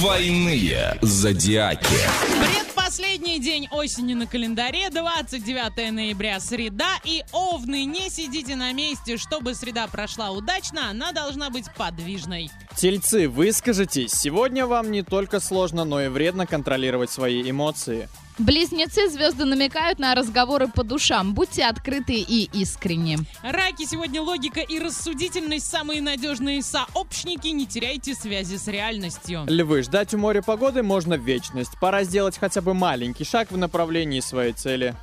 Двойные зодиаки. Предпоследний день осени на календаре, 29 ноября, среда. И овны, не сидите на месте, чтобы среда прошла удачно, она должна быть подвижной. Тельцы, выскажитесь. Сегодня вам не только сложно, но и вредно контролировать свои эмоции. Близнецы звезды намекают на разговоры по душам. Будьте открыты и искренни. Раки, сегодня логика и рассудительность самые надежные сообщники, не теряйте связи с реальностью. Львы, ждать у моря погоды можно в вечность. Пора сделать хотя бы маленький шаг в направлении своей цели.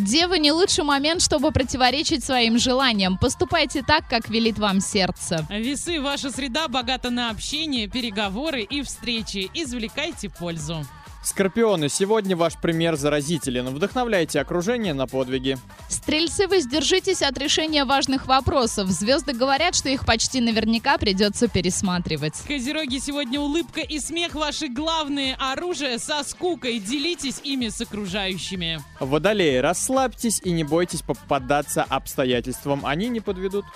Девы не лучший момент, чтобы противоречить своим желаниям. Поступайте так, как велит вам сердце. Весы, ваша среда богата на общение, переговоры и встречи. Извлекайте пользу. Скорпионы, сегодня ваш пример заразителен. Вдохновляйте окружение на подвиги. Стрельцы, воздержитесь от решения важных вопросов. Звезды говорят, что их почти наверняка придется пересматривать. Козероги, сегодня улыбка и смех ваши главные оружия со скукой. Делитесь ими с окружающими. Водолеи, расслабьтесь и не бойтесь попадаться обстоятельствам. Они не подведут.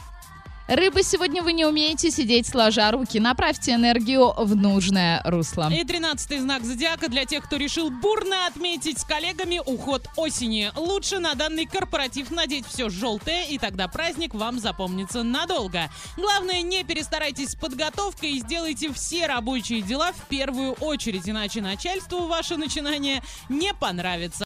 Рыбы, сегодня вы не умеете сидеть сложа руки. Направьте энергию в нужное русло. И тринадцатый знак зодиака для тех, кто решил бурно отметить с коллегами уход осени. Лучше на данный корпоратив надеть все желтое, и тогда праздник вам запомнится надолго. Главное, не перестарайтесь с подготовкой и сделайте все рабочие дела в первую очередь, иначе начальству ваше начинание не понравится.